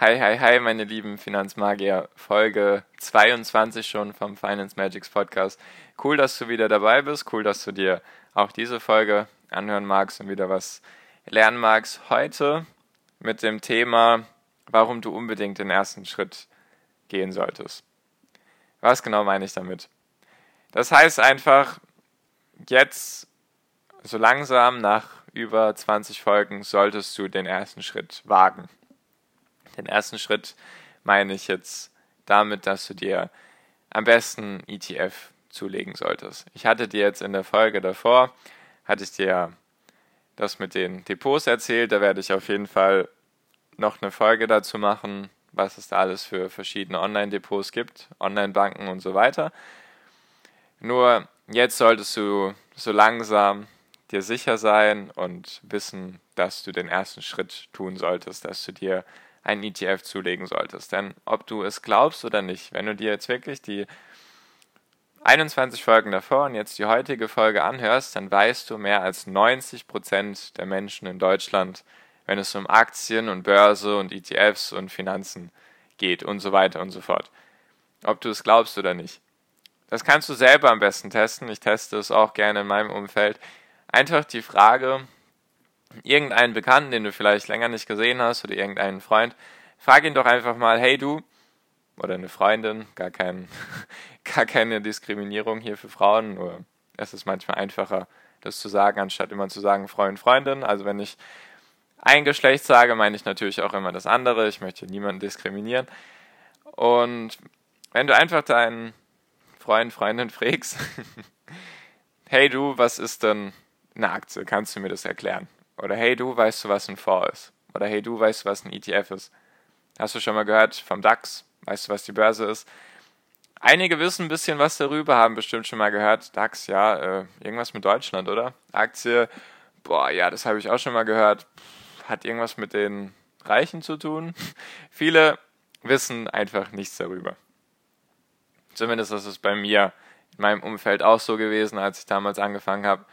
Hi, hi, hi, meine lieben Finanzmagier. Folge 22 schon vom Finance Magics Podcast. Cool, dass du wieder dabei bist. Cool, dass du dir auch diese Folge anhören magst und wieder was lernen magst. Heute mit dem Thema, warum du unbedingt den ersten Schritt gehen solltest. Was genau meine ich damit? Das heißt einfach, jetzt so langsam nach über 20 Folgen solltest du den ersten Schritt wagen. Den ersten Schritt meine ich jetzt damit, dass du dir am besten ETF zulegen solltest. Ich hatte dir jetzt in der Folge davor, hatte ich dir das mit den Depots erzählt. Da werde ich auf jeden Fall noch eine Folge dazu machen, was es da alles für verschiedene Online-Depots gibt, Online-Banken und so weiter. Nur jetzt solltest du so langsam dir sicher sein und wissen, dass du den ersten Schritt tun solltest, dass du dir einen ETF zulegen solltest. Denn ob du es glaubst oder nicht, wenn du dir jetzt wirklich die 21 Folgen davor und jetzt die heutige Folge anhörst, dann weißt du, mehr als 90 Prozent der Menschen in Deutschland, wenn es um Aktien und Börse und ETFs und Finanzen geht und so weiter und so fort. Ob du es glaubst oder nicht. Das kannst du selber am besten testen. Ich teste es auch gerne in meinem Umfeld. Einfach die Frage, irgendeinen Bekannten, den du vielleicht länger nicht gesehen hast oder irgendeinen Freund, frag ihn doch einfach mal, hey du, oder eine Freundin, gar, kein, gar keine Diskriminierung hier für Frauen, nur es ist manchmal einfacher, das zu sagen, anstatt immer zu sagen Freund, Freundin. Also wenn ich ein Geschlecht sage, meine ich natürlich auch immer das andere. Ich möchte niemanden diskriminieren. Und wenn du einfach deinen Freund, Freundin fragst, hey du, was ist denn eine Aktie? Kannst du mir das erklären? Oder hey du, weißt du, was ein Fonds ist? Oder hey du, weißt du, was ein ETF ist? Hast du schon mal gehört vom DAX? Weißt du, was die Börse ist? Einige wissen ein bisschen was darüber, haben bestimmt schon mal gehört. DAX, ja, äh, irgendwas mit Deutschland, oder? Aktie, boah, ja, das habe ich auch schon mal gehört. Hat irgendwas mit den Reichen zu tun? Viele wissen einfach nichts darüber. Zumindest ist es bei mir in meinem Umfeld auch so gewesen, als ich damals angefangen habe.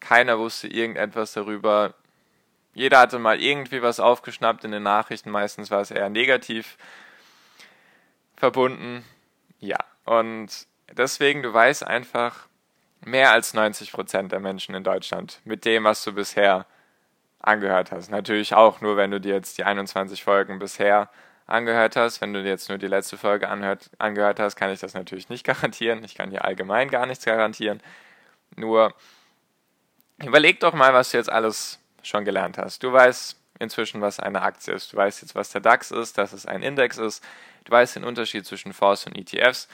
Keiner wusste irgendetwas darüber. Jeder hatte mal irgendwie was aufgeschnappt in den Nachrichten, meistens war es eher negativ verbunden. Ja, und deswegen, du weißt einfach mehr als 90 Prozent der Menschen in Deutschland mit dem, was du bisher angehört hast. Natürlich auch nur, wenn du dir jetzt die 21 Folgen bisher angehört hast. Wenn du dir jetzt nur die letzte Folge anhört, angehört hast, kann ich das natürlich nicht garantieren. Ich kann hier allgemein gar nichts garantieren. Nur überleg doch mal, was du jetzt alles schon gelernt hast. Du weißt inzwischen, was eine Aktie ist. Du weißt jetzt, was der DAX ist, dass es ein Index ist. Du weißt den Unterschied zwischen Fonds und ETFs.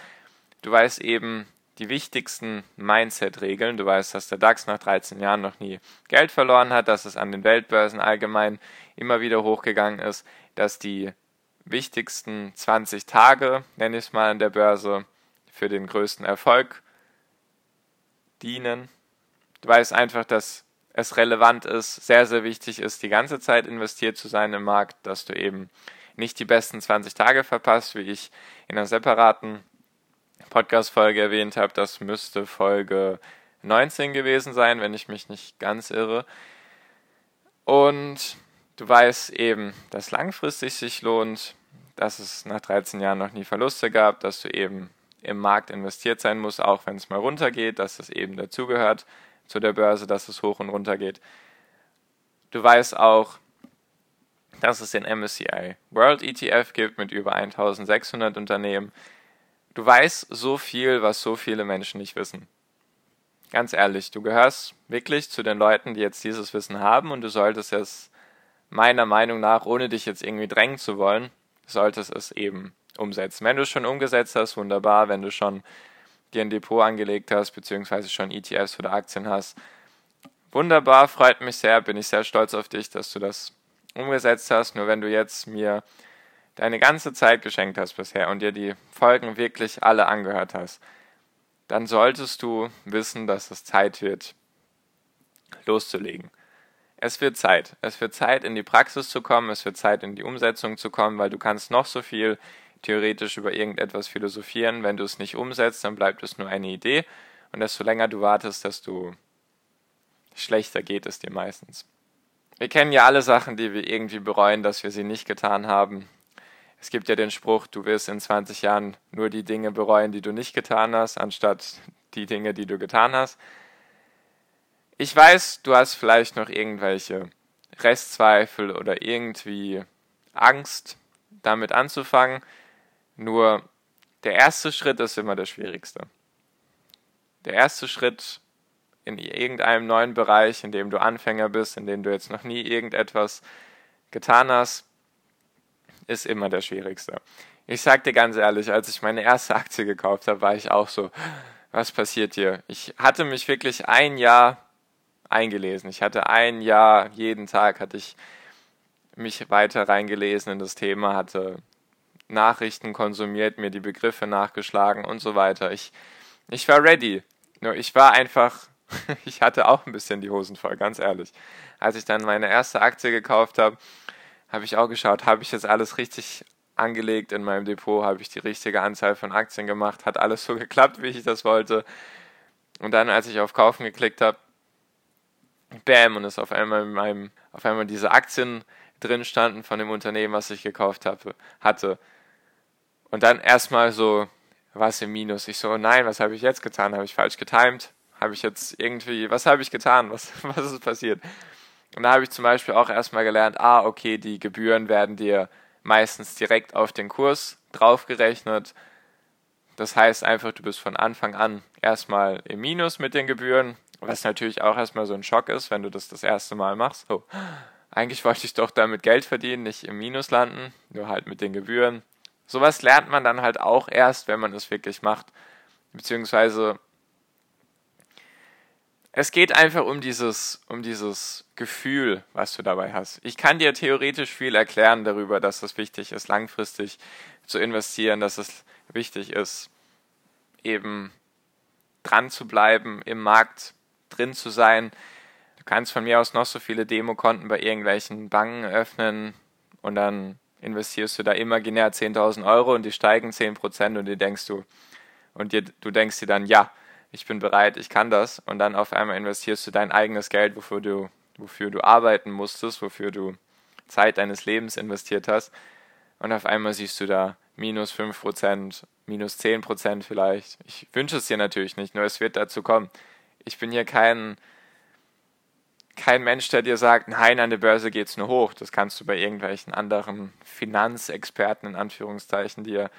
Du weißt eben die wichtigsten Mindset-Regeln. Du weißt, dass der DAX nach 13 Jahren noch nie Geld verloren hat, dass es an den Weltbörsen allgemein immer wieder hochgegangen ist, dass die wichtigsten 20 Tage, nenne ich es mal, an der Börse für den größten Erfolg dienen. Du weißt einfach, dass es relevant ist, sehr, sehr wichtig ist, die ganze Zeit investiert zu sein im Markt, dass du eben nicht die besten 20 Tage verpasst, wie ich in einer separaten Podcast-Folge erwähnt habe. Das müsste Folge 19 gewesen sein, wenn ich mich nicht ganz irre. Und du weißt eben, dass langfristig sich lohnt, dass es nach 13 Jahren noch nie Verluste gab, dass du eben im Markt investiert sein musst, auch wenn es mal runtergeht, dass das eben dazugehört zu der Börse, dass es hoch und runter geht. Du weißt auch, dass es den MSCI World ETF gibt mit über 1600 Unternehmen. Du weißt so viel, was so viele Menschen nicht wissen. Ganz ehrlich, du gehörst wirklich zu den Leuten, die jetzt dieses Wissen haben und du solltest es meiner Meinung nach, ohne dich jetzt irgendwie drängen zu wollen, solltest es eben umsetzen. Wenn du es schon umgesetzt hast, wunderbar. Wenn du schon dir ein Depot angelegt hast, beziehungsweise schon ETFs oder Aktien hast. Wunderbar, freut mich sehr, bin ich sehr stolz auf dich, dass du das umgesetzt hast. Nur wenn du jetzt mir deine ganze Zeit geschenkt hast bisher und dir die Folgen wirklich alle angehört hast, dann solltest du wissen, dass es Zeit wird, loszulegen. Es wird Zeit. Es wird Zeit, in die Praxis zu kommen, es wird Zeit, in die Umsetzung zu kommen, weil du kannst noch so viel theoretisch über irgendetwas philosophieren. Wenn du es nicht umsetzt, dann bleibt es nur eine Idee. Und desto länger du wartest, desto schlechter geht es dir meistens. Wir kennen ja alle Sachen, die wir irgendwie bereuen, dass wir sie nicht getan haben. Es gibt ja den Spruch, du wirst in 20 Jahren nur die Dinge bereuen, die du nicht getan hast, anstatt die Dinge, die du getan hast. Ich weiß, du hast vielleicht noch irgendwelche Restzweifel oder irgendwie Angst, damit anzufangen. Nur der erste Schritt ist immer der schwierigste. Der erste Schritt in irgendeinem neuen Bereich, in dem du Anfänger bist, in dem du jetzt noch nie irgendetwas getan hast, ist immer der schwierigste. Ich sag dir ganz ehrlich, als ich meine erste Aktie gekauft habe, war ich auch so, was passiert hier? Ich hatte mich wirklich ein Jahr eingelesen. Ich hatte ein Jahr, jeden Tag hatte ich mich weiter reingelesen in das Thema, hatte Nachrichten konsumiert, mir die Begriffe nachgeschlagen und so weiter. Ich, ich war ready. Nur ich war einfach, ich hatte auch ein bisschen die Hosen voll, ganz ehrlich. Als ich dann meine erste Aktie gekauft habe, habe ich auch geschaut, habe ich jetzt alles richtig angelegt in meinem Depot, habe ich die richtige Anzahl von Aktien gemacht, hat alles so geklappt, wie ich das wollte. Und dann, als ich auf Kaufen geklickt habe, bam, und es auf einmal in meinem, auf einmal diese Aktien drin standen von dem Unternehmen, was ich gekauft habe, hatte. Und dann erstmal so, was im Minus. Ich so, oh nein, was habe ich jetzt getan? Habe ich falsch getimt? Habe ich jetzt irgendwie, was habe ich getan? Was, was ist passiert? Und da habe ich zum Beispiel auch erstmal gelernt, ah, okay, die Gebühren werden dir meistens direkt auf den Kurs draufgerechnet. Das heißt einfach, du bist von Anfang an erstmal im Minus mit den Gebühren, was natürlich auch erstmal so ein Schock ist, wenn du das das erste Mal machst. Oh, eigentlich wollte ich doch damit Geld verdienen, nicht im Minus landen, nur halt mit den Gebühren. Sowas lernt man dann halt auch erst, wenn man es wirklich macht. Beziehungsweise es geht einfach um dieses, um dieses Gefühl, was du dabei hast. Ich kann dir theoretisch viel erklären darüber, dass es wichtig ist, langfristig zu investieren, dass es wichtig ist, eben dran zu bleiben, im Markt drin zu sein. Du kannst von mir aus noch so viele Demokonten bei irgendwelchen Banken öffnen und dann investierst du da imaginär 10.000 Euro und die steigen 10% und dir denkst du, und dir, du denkst dir dann, ja, ich bin bereit, ich kann das. Und dann auf einmal investierst du dein eigenes Geld, wofür du, wofür du arbeiten musstest, wofür du Zeit deines Lebens investiert hast. Und auf einmal siehst du da minus 5%, minus 10% vielleicht. Ich wünsche es dir natürlich nicht, nur es wird dazu kommen. Ich bin hier kein, kein Mensch, der dir sagt, nein, an der Börse geht es nur hoch. Das kannst du bei irgendwelchen anderen Finanzexperten in Anführungszeichen dir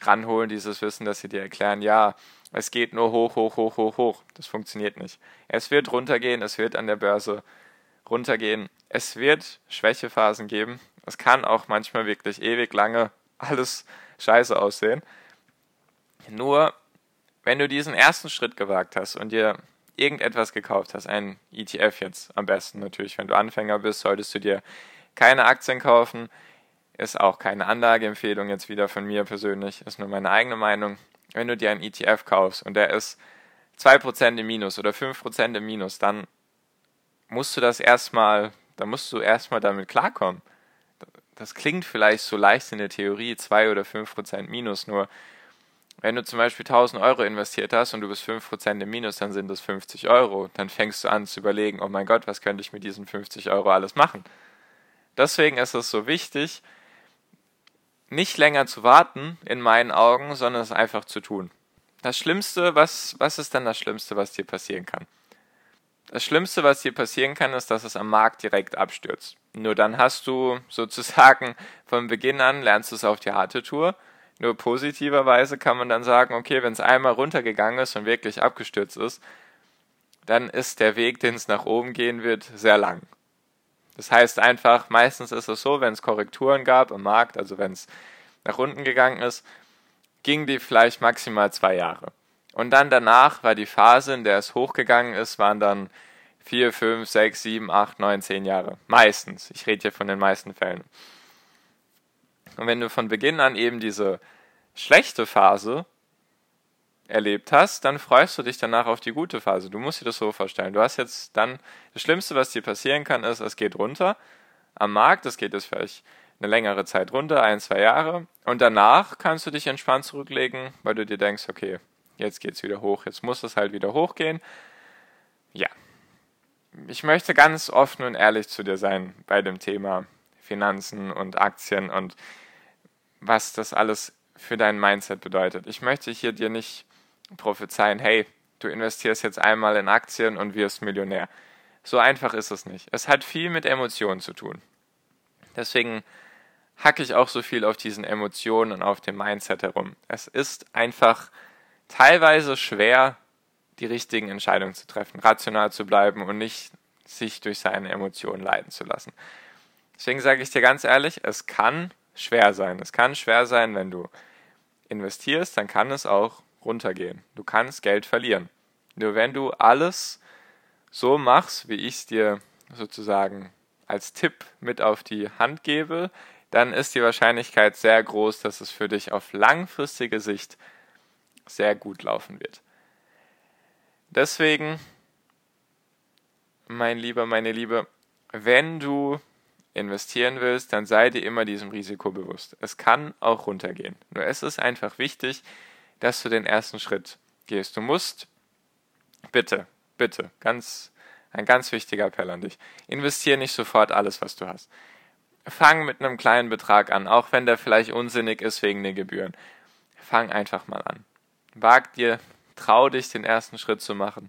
ranholen, dieses Wissen, dass sie dir erklären, ja, es geht nur hoch, hoch, hoch, hoch, hoch. Das funktioniert nicht. Es wird runtergehen, es wird an der Börse runtergehen. Es wird Schwächephasen geben. Es kann auch manchmal wirklich ewig lange alles scheiße aussehen. Nur, wenn du diesen ersten Schritt gewagt hast und dir irgendetwas gekauft hast, ein ETF jetzt am besten natürlich, wenn du Anfänger bist, solltest du dir keine Aktien kaufen. Ist auch keine Anlageempfehlung jetzt wieder von mir persönlich, ist nur meine eigene Meinung. Wenn du dir einen ETF kaufst und der ist 2% im Minus oder 5% im Minus, dann musst du das erstmal, da musst du erstmal damit klarkommen. Das klingt vielleicht so leicht in der Theorie, 2 oder 5% Minus, nur wenn du zum Beispiel 1000 Euro investiert hast und du bist 5% im Minus, dann sind das 50 Euro. Dann fängst du an zu überlegen, oh mein Gott, was könnte ich mit diesen 50 Euro alles machen? Deswegen ist es so wichtig, nicht länger zu warten, in meinen Augen, sondern es einfach zu tun. Das Schlimmste, was, was ist denn das Schlimmste, was dir passieren kann? Das Schlimmste, was dir passieren kann, ist, dass es am Markt direkt abstürzt. Nur dann hast du sozusagen von Beginn an, lernst du es auf die harte Tour. Nur positiverweise kann man dann sagen, okay, wenn es einmal runtergegangen ist und wirklich abgestürzt ist, dann ist der Weg, den es nach oben gehen wird, sehr lang. Das heißt einfach, meistens ist es so, wenn es Korrekturen gab im Markt, also wenn es nach unten gegangen ist, ging die vielleicht maximal zwei Jahre. Und dann danach war die Phase, in der es hochgegangen ist, waren dann vier, fünf, sechs, sieben, acht, neun, zehn Jahre. Meistens. Ich rede hier von den meisten Fällen. Und wenn du von Beginn an eben diese schlechte Phase erlebt hast, dann freust du dich danach auf die gute Phase. Du musst dir das so vorstellen. Du hast jetzt dann, das Schlimmste, was dir passieren kann, ist, es geht runter am Markt, es geht jetzt vielleicht eine längere Zeit runter, ein, zwei Jahre. Und danach kannst du dich entspannt zurücklegen, weil du dir denkst, okay, jetzt geht es wieder hoch, jetzt muss es halt wieder hochgehen. Ja. Ich möchte ganz offen und ehrlich zu dir sein bei dem Thema Finanzen und Aktien und was das alles für dein Mindset bedeutet. Ich möchte hier dir nicht prophezeien, hey, du investierst jetzt einmal in Aktien und wirst Millionär. So einfach ist es nicht. Es hat viel mit Emotionen zu tun. Deswegen hacke ich auch so viel auf diesen Emotionen und auf dem Mindset herum. Es ist einfach teilweise schwer, die richtigen Entscheidungen zu treffen, rational zu bleiben und nicht sich durch seine Emotionen leiten zu lassen. Deswegen sage ich dir ganz ehrlich, es kann schwer sein. Es kann schwer sein, wenn du investierst, dann kann es auch runtergehen. Du kannst Geld verlieren. Nur wenn du alles so machst, wie ich es dir sozusagen als Tipp mit auf die Hand gebe, dann ist die Wahrscheinlichkeit sehr groß, dass es für dich auf langfristige Sicht sehr gut laufen wird. Deswegen, mein Lieber, meine Liebe, wenn du investieren willst, dann sei dir immer diesem Risiko bewusst. Es kann auch runtergehen. Nur es ist einfach wichtig, dass du den ersten Schritt gehst. Du musst, bitte, bitte, ganz, ein ganz wichtiger Appell an dich, investiere nicht sofort alles, was du hast. Fang mit einem kleinen Betrag an, auch wenn der vielleicht unsinnig ist wegen den Gebühren. Fang einfach mal an. Wag dir, trau dich, den ersten Schritt zu machen.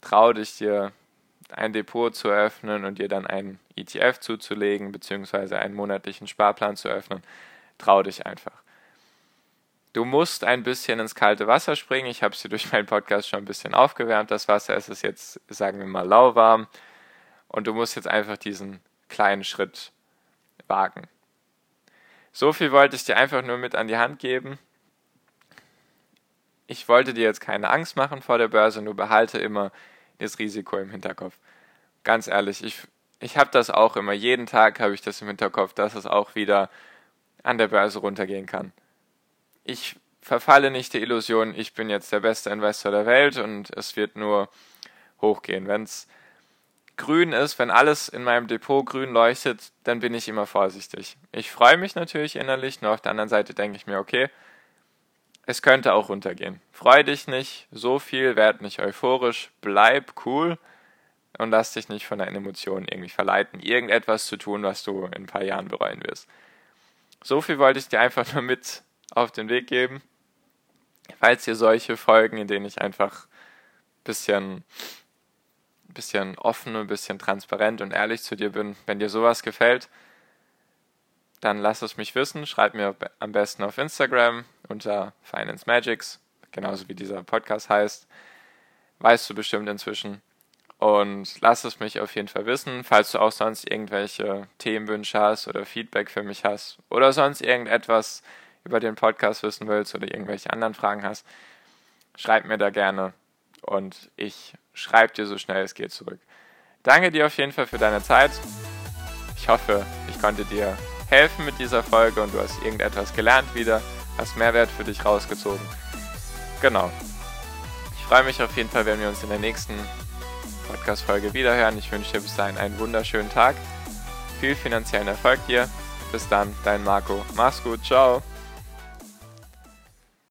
Trau dich, dir ein Depot zu eröffnen und dir dann einen ETF zuzulegen, beziehungsweise einen monatlichen Sparplan zu öffnen. Trau dich einfach. Du musst ein bisschen ins kalte Wasser springen. Ich habe es dir durch meinen Podcast schon ein bisschen aufgewärmt. Das Wasser es ist jetzt, sagen wir mal, lauwarm. Und du musst jetzt einfach diesen kleinen Schritt wagen. So viel wollte ich dir einfach nur mit an die Hand geben. Ich wollte dir jetzt keine Angst machen vor der Börse, nur behalte immer das Risiko im Hinterkopf. Ganz ehrlich, ich, ich habe das auch immer. Jeden Tag habe ich das im Hinterkopf, dass es auch wieder an der Börse runtergehen kann ich verfalle nicht der Illusion, ich bin jetzt der beste Investor der Welt und es wird nur hochgehen. Wenn es grün ist, wenn alles in meinem Depot grün leuchtet, dann bin ich immer vorsichtig. Ich freue mich natürlich innerlich, nur auf der anderen Seite denke ich mir, okay, es könnte auch runtergehen. Freu dich nicht so viel, werd nicht euphorisch, bleib cool und lass dich nicht von deinen Emotionen irgendwie verleiten, irgendetwas zu tun, was du in ein paar Jahren bereuen wirst. So viel wollte ich dir einfach nur mit auf den Weg geben. Falls ihr solche Folgen, in denen ich einfach ein bisschen, bisschen offen und ein bisschen transparent und ehrlich zu dir bin, wenn dir sowas gefällt, dann lass es mich wissen. Schreib mir am besten auf Instagram unter Finance Magics, genauso wie dieser Podcast heißt. Weißt du bestimmt inzwischen. Und lass es mich auf jeden Fall wissen, falls du auch sonst irgendwelche Themenwünsche hast oder Feedback für mich hast oder sonst irgendetwas, über den Podcast wissen willst oder irgendwelche anderen Fragen hast, schreib mir da gerne und ich schreibe dir so schnell es geht zurück. Danke dir auf jeden Fall für deine Zeit. Ich hoffe, ich konnte dir helfen mit dieser Folge und du hast irgendetwas gelernt wieder, hast Mehrwert für dich rausgezogen. Genau. Ich freue mich auf jeden Fall, wenn wir uns in der nächsten Podcast-Folge wiederhören. Ich wünsche dir bis dahin einen wunderschönen Tag. Viel finanziellen Erfolg dir. Bis dann, dein Marco. Mach's gut. Ciao.